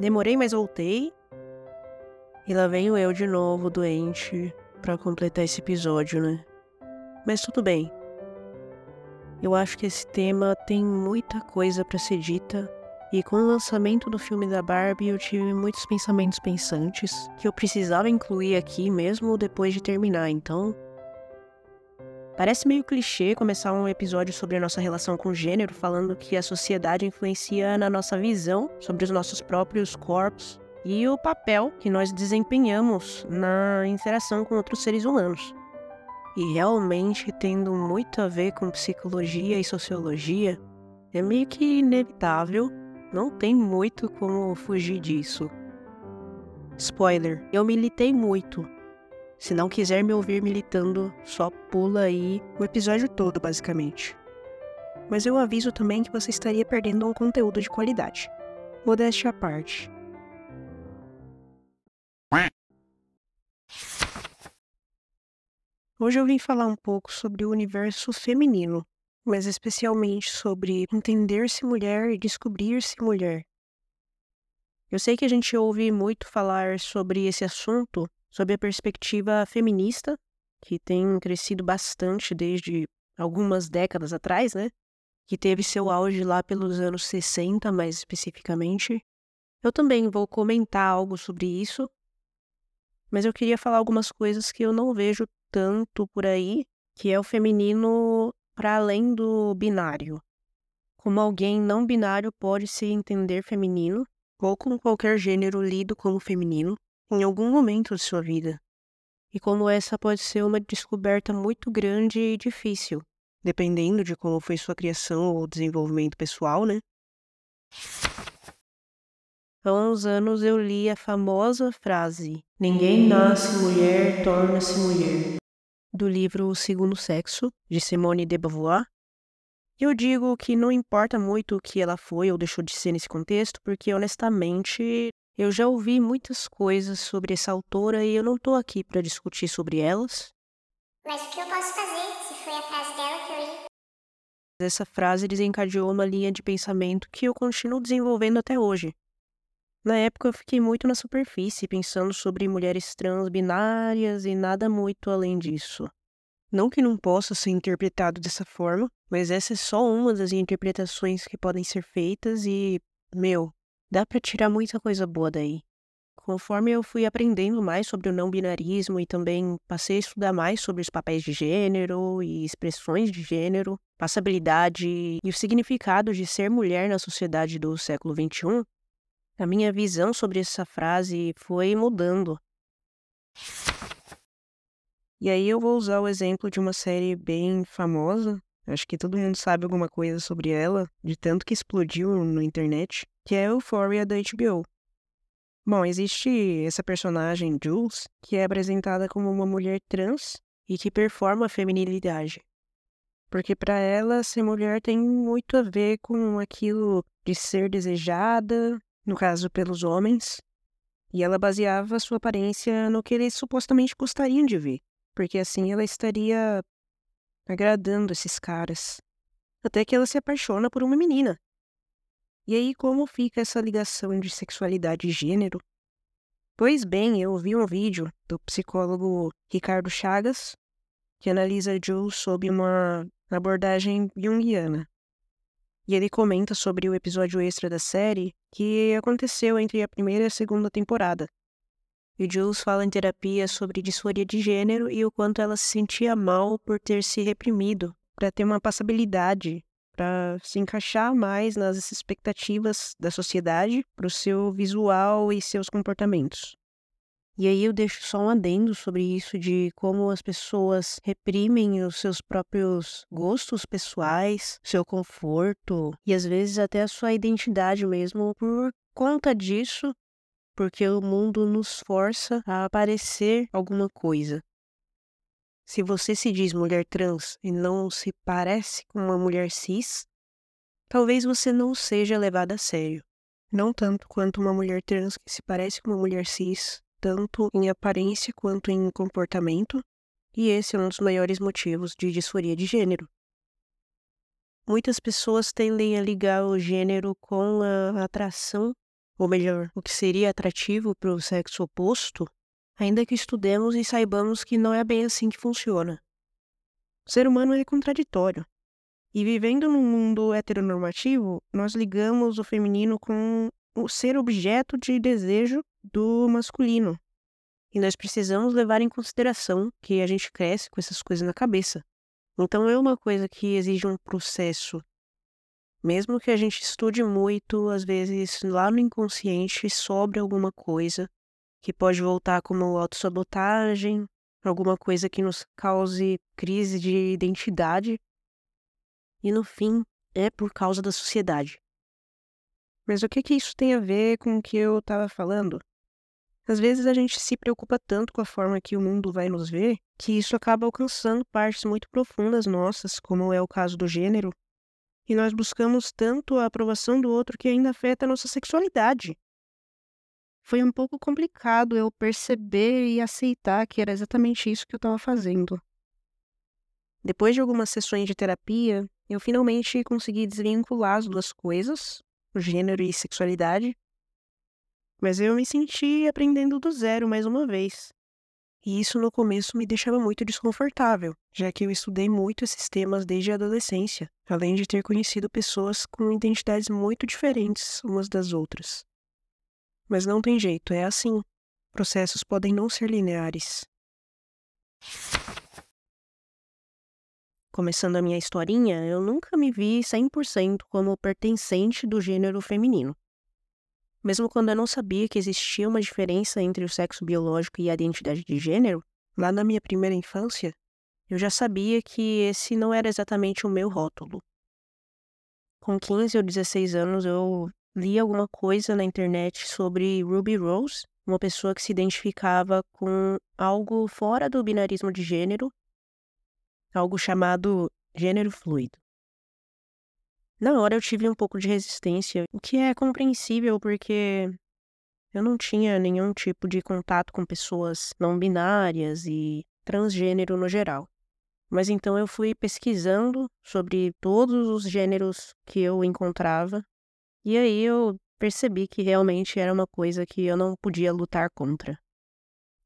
Demorei, mas voltei. E lá venho eu de novo, doente, para completar esse episódio, né? Mas tudo bem. Eu acho que esse tema tem muita coisa para ser dita. E com o lançamento do filme da Barbie, eu tive muitos pensamentos pensantes que eu precisava incluir aqui mesmo depois de terminar. Então, Parece meio clichê começar um episódio sobre a nossa relação com o gênero falando que a sociedade influencia na nossa visão sobre os nossos próprios corpos e o papel que nós desempenhamos na interação com outros seres humanos. E realmente tendo muito a ver com psicologia e sociologia, é meio que inevitável, não tem muito como fugir disso. Spoiler, eu militei muito se não quiser me ouvir militando, só pula aí o episódio todo, basicamente. Mas eu aviso também que você estaria perdendo um conteúdo de qualidade. Modéstia à parte. Hoje eu vim falar um pouco sobre o universo feminino, mas especialmente sobre entender-se mulher e descobrir-se mulher. Eu sei que a gente ouve muito falar sobre esse assunto sob a perspectiva feminista, que tem crescido bastante desde algumas décadas atrás, né? Que teve seu auge lá pelos anos 60, mais especificamente. Eu também vou comentar algo sobre isso, mas eu queria falar algumas coisas que eu não vejo tanto por aí, que é o feminino para além do binário. Como alguém não binário pode se entender feminino, ou com qualquer gênero lido como feminino, em algum momento de sua vida. E como essa pode ser uma descoberta muito grande e difícil, dependendo de como foi sua criação ou desenvolvimento pessoal, né? Há uns anos eu li a famosa frase: Ninguém nasce mulher, torna-se mulher, do livro O Segundo Sexo, de Simone de Beauvoir. Eu digo que não importa muito o que ela foi ou deixou de ser nesse contexto, porque honestamente eu já ouvi muitas coisas sobre essa autora e eu não estou aqui para discutir sobre elas. Mas o que eu posso fazer se foi a frase dela que eu li? Essa frase desencadeou uma linha de pensamento que eu continuo desenvolvendo até hoje. Na época eu fiquei muito na superfície, pensando sobre mulheres trans binárias e nada muito além disso. Não que não possa ser interpretado dessa forma, mas essa é só uma das interpretações que podem ser feitas e, meu, Dá para tirar muita coisa boa daí. Conforme eu fui aprendendo mais sobre o não binarismo e também passei a estudar mais sobre os papéis de gênero e expressões de gênero, passabilidade e o significado de ser mulher na sociedade do século XXI, a minha visão sobre essa frase foi mudando. E aí eu vou usar o exemplo de uma série bem famosa, acho que todo mundo sabe alguma coisa sobre ela, de tanto que explodiu na internet, que é Euphoria da HBO. Bom, existe essa personagem, Jules, que é apresentada como uma mulher trans e que performa a feminilidade. Porque para ela, ser mulher tem muito a ver com aquilo de ser desejada, no caso pelos homens, e ela baseava sua aparência no que eles supostamente gostariam de ver, porque assim ela estaria agradando esses caras. Até que ela se apaixona por uma menina, e aí, como fica essa ligação de sexualidade e gênero? Pois bem, eu vi um vídeo do psicólogo Ricardo Chagas, que analisa Jules sob uma abordagem junguiana. E ele comenta sobre o episódio extra da série que aconteceu entre a primeira e a segunda temporada. E Jules fala em terapia sobre disforia de gênero e o quanto ela se sentia mal por ter se reprimido para ter uma passabilidade para se encaixar mais nas expectativas da sociedade para o seu visual e seus comportamentos. E aí eu deixo só um adendo sobre isso de como as pessoas reprimem os seus próprios gostos pessoais, seu conforto e às vezes até a sua identidade mesmo por conta disso, porque o mundo nos força a aparecer alguma coisa. Se você se diz mulher trans e não se parece com uma mulher cis, talvez você não seja levada a sério. Não tanto quanto uma mulher trans que se parece com uma mulher cis, tanto em aparência quanto em comportamento, e esse é um dos maiores motivos de disforia de gênero. Muitas pessoas tendem a ligar o gênero com a atração ou melhor, o que seria atrativo para o sexo oposto, ainda que estudemos e saibamos que não é bem assim que funciona. O ser humano é contraditório. E vivendo num mundo heteronormativo, nós ligamos o feminino com o ser objeto de desejo do masculino. E nós precisamos levar em consideração que a gente cresce com essas coisas na cabeça. Então é uma coisa que exige um processo mesmo que a gente estude muito, às vezes lá no inconsciente sobra alguma coisa que pode voltar como autossabotagem, alguma coisa que nos cause crise de identidade. E no fim, é por causa da sociedade. Mas o que, que isso tem a ver com o que eu estava falando? Às vezes a gente se preocupa tanto com a forma que o mundo vai nos ver que isso acaba alcançando partes muito profundas nossas, como é o caso do gênero, e nós buscamos tanto a aprovação do outro que ainda afeta a nossa sexualidade. Foi um pouco complicado eu perceber e aceitar que era exatamente isso que eu estava fazendo. Depois de algumas sessões de terapia, eu finalmente consegui desvincular as duas coisas, gênero e sexualidade, mas eu me senti aprendendo do zero mais uma vez. E isso no começo me deixava muito desconfortável, já que eu estudei muito esses temas desde a adolescência, além de ter conhecido pessoas com identidades muito diferentes umas das outras. Mas não tem jeito, é assim. Processos podem não ser lineares. Começando a minha historinha, eu nunca me vi 100% como pertencente do gênero feminino. Mesmo quando eu não sabia que existia uma diferença entre o sexo biológico e a identidade de gênero, lá na minha primeira infância, eu já sabia que esse não era exatamente o meu rótulo. Com 15 ou 16 anos, eu li alguma coisa na internet sobre Ruby Rose, uma pessoa que se identificava com algo fora do binarismo de gênero, algo chamado gênero fluido. Na hora eu tive um pouco de resistência, o que é compreensível porque eu não tinha nenhum tipo de contato com pessoas não binárias e transgênero no geral. Mas então eu fui pesquisando sobre todos os gêneros que eu encontrava, e aí eu percebi que realmente era uma coisa que eu não podia lutar contra.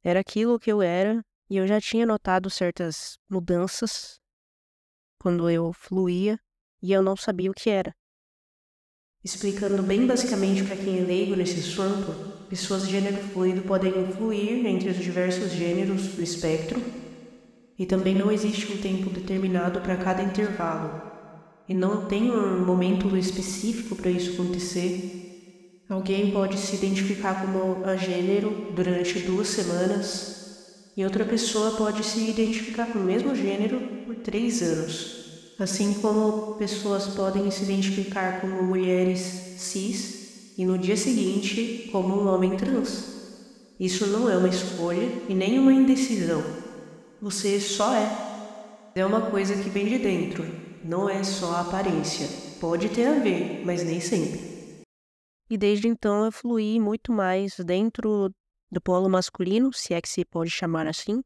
Era aquilo que eu era, e eu já tinha notado certas mudanças quando eu fluía e eu não sabia o que era. Explicando bem basicamente para quem é leigo nesse assunto, pessoas de gênero fluido podem fluir entre os diversos gêneros do espectro e também não existe um tempo determinado para cada intervalo e não tem um momento específico para isso acontecer. Alguém pode se identificar como a gênero durante duas semanas e outra pessoa pode se identificar com o mesmo gênero por três anos assim como pessoas podem se identificar como mulheres cis e no dia seguinte como um homem trans. Isso não é uma escolha e nem uma indecisão. Você só é. É uma coisa que vem de dentro, não é só a aparência. Pode ter a ver, mas nem sempre. E desde então eu fluí muito mais dentro do polo masculino, se é que se pode chamar assim,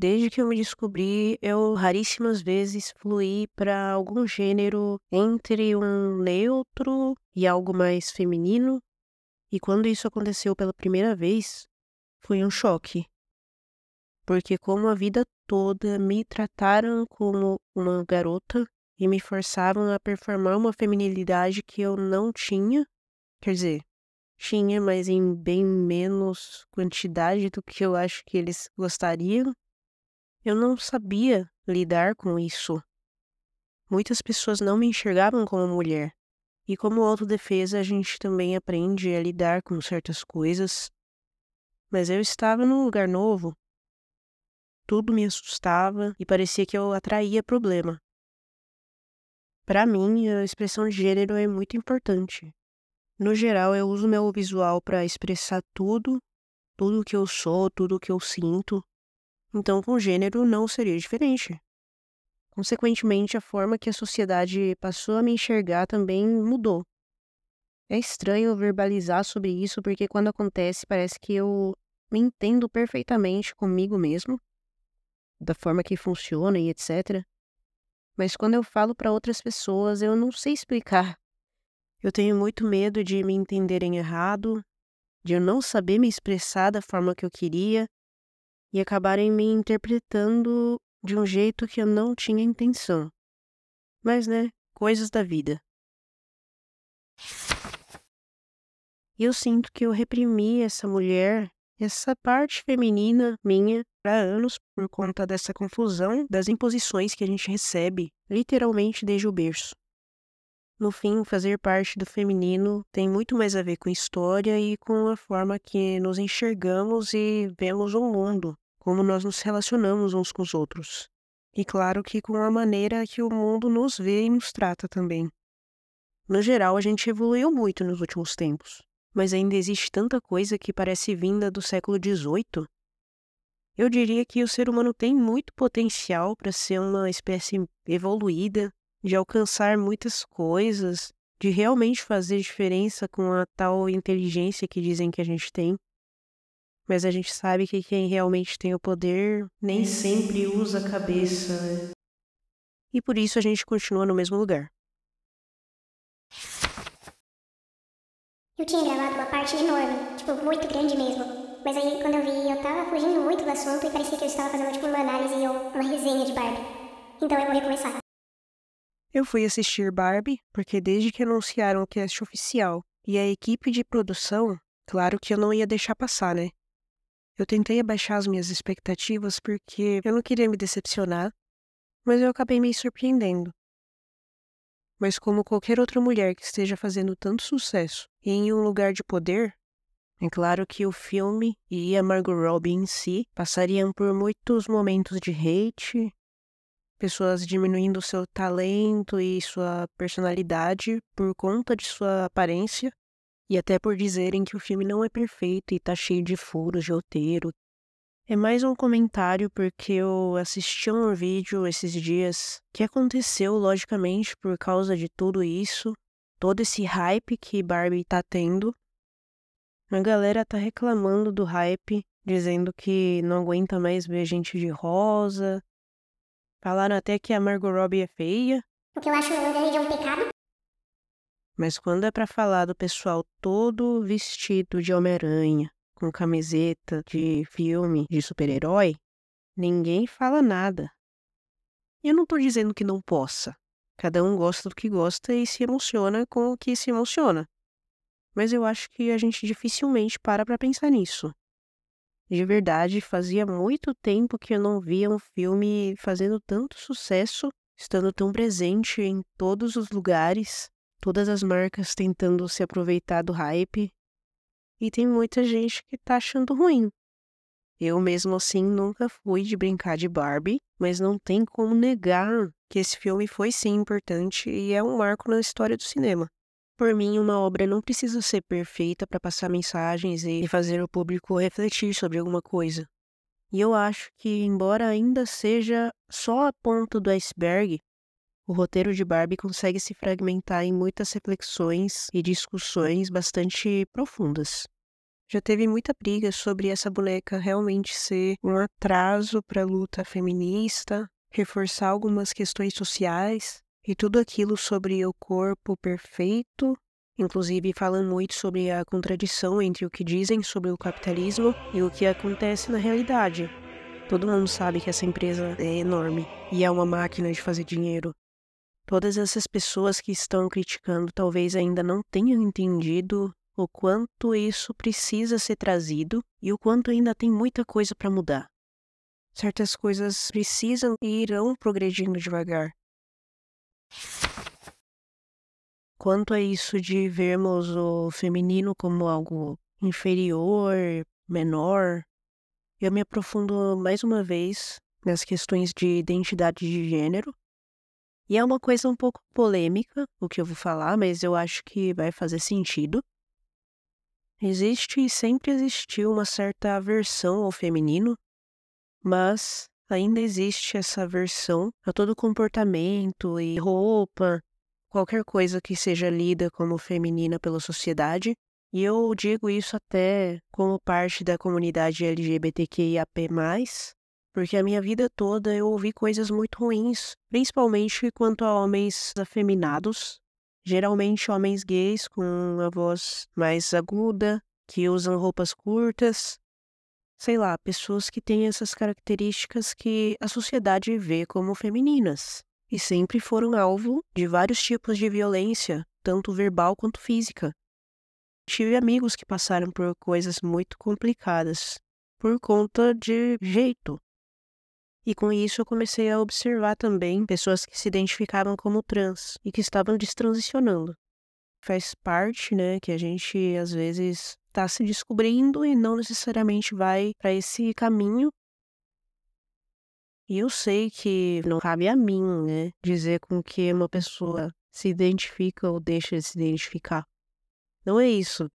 Desde que eu me descobri, eu raríssimas vezes fluí para algum gênero entre um neutro e algo mais feminino. E quando isso aconteceu pela primeira vez, foi um choque. Porque, como a vida toda me trataram como uma garota e me forçavam a performar uma feminilidade que eu não tinha, quer dizer, tinha, mas em bem menos quantidade do que eu acho que eles gostariam. Eu não sabia lidar com isso. Muitas pessoas não me enxergavam como mulher. E como autodefesa, a gente também aprende a lidar com certas coisas. Mas eu estava num lugar novo. Tudo me assustava e parecia que eu atraía problema. Para mim, a expressão de gênero é muito importante. No geral, eu uso meu visual para expressar tudo, tudo o que eu sou, tudo o que eu sinto, então, com gênero não seria diferente. Consequentemente, a forma que a sociedade passou a me enxergar também mudou. É estranho verbalizar sobre isso porque quando acontece parece que eu me entendo perfeitamente comigo mesmo, da forma que funciona e etc. Mas quando eu falo para outras pessoas, eu não sei explicar. Eu tenho muito medo de me entenderem errado, de eu não saber me expressar da forma que eu queria e acabarem me interpretando de um jeito que eu não tinha intenção. Mas, né, coisas da vida. E eu sinto que eu reprimi essa mulher, essa parte feminina minha, há anos por conta dessa confusão das imposições que a gente recebe, literalmente desde o berço. No fim, fazer parte do feminino tem muito mais a ver com história e com a forma que nos enxergamos e vemos o mundo, como nós nos relacionamos uns com os outros. E claro que com a maneira que o mundo nos vê e nos trata também. No geral, a gente evoluiu muito nos últimos tempos, mas ainda existe tanta coisa que parece vinda do século XVIII. Eu diria que o ser humano tem muito potencial para ser uma espécie evoluída de alcançar muitas coisas, de realmente fazer diferença com a tal inteligência que dizem que a gente tem. Mas a gente sabe que quem realmente tem o poder nem sempre usa a cabeça. E por isso a gente continua no mesmo lugar. Eu tinha gravado uma parte enorme, tipo, muito grande mesmo. Mas aí, quando eu vi, eu tava fugindo muito do assunto e parecia que eu estava fazendo, tipo, uma análise ou uma resenha de Barbie. Então eu vou recomeçar. Eu fui assistir Barbie porque desde que anunciaram o cast oficial e a equipe de produção, claro que eu não ia deixar passar, né? Eu tentei abaixar as minhas expectativas porque eu não queria me decepcionar, mas eu acabei me surpreendendo. Mas como qualquer outra mulher que esteja fazendo tanto sucesso e em um lugar de poder, é claro que o filme e a Margot Robbie em si passariam por muitos momentos de hate, pessoas diminuindo seu talento e sua personalidade por conta de sua aparência e até por dizerem que o filme não é perfeito e tá cheio de furos de roteiro. É mais um comentário porque eu assisti um vídeo esses dias que aconteceu logicamente por causa de tudo isso, todo esse hype que Barbie tá tendo. A galera tá reclamando do hype, dizendo que não aguenta mais ver gente de rosa, Falaram até que a Margot Robbie é feia. O que eu acho grande é um pecado. Mas quando é para falar do pessoal todo vestido de Homem-Aranha, com camiseta de filme de super-herói, ninguém fala nada. Eu não tô dizendo que não possa. Cada um gosta do que gosta e se emociona com o que se emociona. Mas eu acho que a gente dificilmente para para pensar nisso. De verdade, fazia muito tempo que eu não via um filme fazendo tanto sucesso, estando tão presente em todos os lugares, todas as marcas tentando se aproveitar do hype. E tem muita gente que tá achando ruim. Eu mesmo assim nunca fui de brincar de Barbie, mas não tem como negar que esse filme foi sim importante e é um marco na história do cinema. Por mim, uma obra não precisa ser perfeita para passar mensagens e fazer o público refletir sobre alguma coisa. E eu acho que, embora ainda seja só a ponta do iceberg, o roteiro de Barbie consegue se fragmentar em muitas reflexões e discussões bastante profundas. Já teve muita briga sobre essa boneca realmente ser um atraso para a luta feminista, reforçar algumas questões sociais, e tudo aquilo sobre o corpo perfeito, inclusive falando muito sobre a contradição entre o que dizem sobre o capitalismo e o que acontece na realidade. Todo mundo sabe que essa empresa é enorme e é uma máquina de fazer dinheiro. Todas essas pessoas que estão criticando talvez ainda não tenham entendido o quanto isso precisa ser trazido e o quanto ainda tem muita coisa para mudar. Certas coisas precisam e irão progredindo devagar. Quanto a isso de vermos o feminino como algo inferior, menor, eu me aprofundo mais uma vez nas questões de identidade de gênero. E é uma coisa um pouco polêmica o que eu vou falar, mas eu acho que vai fazer sentido. Existe e sempre existiu uma certa aversão ao feminino, mas ainda existe essa aversão a todo comportamento e roupa, qualquer coisa que seja lida como feminina pela sociedade, e eu digo isso até como parte da comunidade LGBTQIAP+, porque a minha vida toda eu ouvi coisas muito ruins, principalmente quanto a homens afeminados, Geralmente homens gays com uma voz mais aguda, que usam roupas curtas. Sei lá, pessoas que têm essas características que a sociedade vê como femininas e sempre foram alvo de vários tipos de violência, tanto verbal quanto física. Tive amigos que passaram por coisas muito complicadas por conta de jeito. E com isso eu comecei a observar também pessoas que se identificavam como trans e que estavam destransicionando. Faz parte, né, que a gente às vezes está se descobrindo e não necessariamente vai para esse caminho. E eu sei que não cabe a mim, né, dizer com que uma pessoa se identifica ou deixa de se identificar. Não é isso.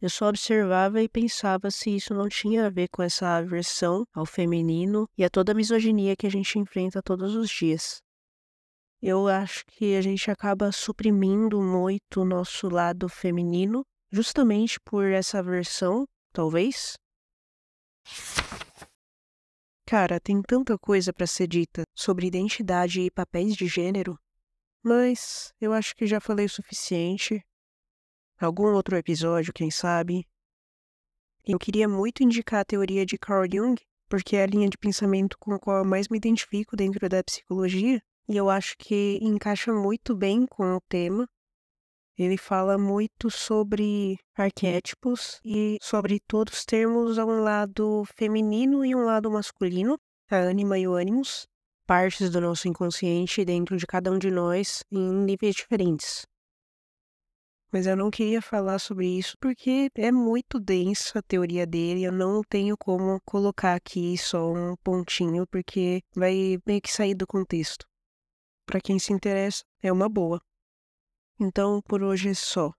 Eu só observava e pensava se isso não tinha a ver com essa aversão ao feminino e a toda a misoginia que a gente enfrenta todos os dias. Eu acho que a gente acaba suprimindo muito o nosso lado feminino, justamente por essa aversão, talvez. Cara, tem tanta coisa para ser dita sobre identidade e papéis de gênero, mas eu acho que já falei o suficiente algum outro episódio, quem sabe. Eu queria muito indicar a teoria de Carl Jung, porque é a linha de pensamento com a qual eu mais me identifico dentro da psicologia, e eu acho que encaixa muito bem com o tema. Ele fala muito sobre arquétipos e sobre todos termos um lado feminino e um lado masculino, a ânima e o ânimos, partes do nosso inconsciente dentro de cada um de nós em níveis diferentes mas eu não queria falar sobre isso porque é muito densa a teoria dele. Eu não tenho como colocar aqui só um pontinho porque vai meio que sair do contexto. Para quem se interessa, é uma boa. Então, por hoje é só.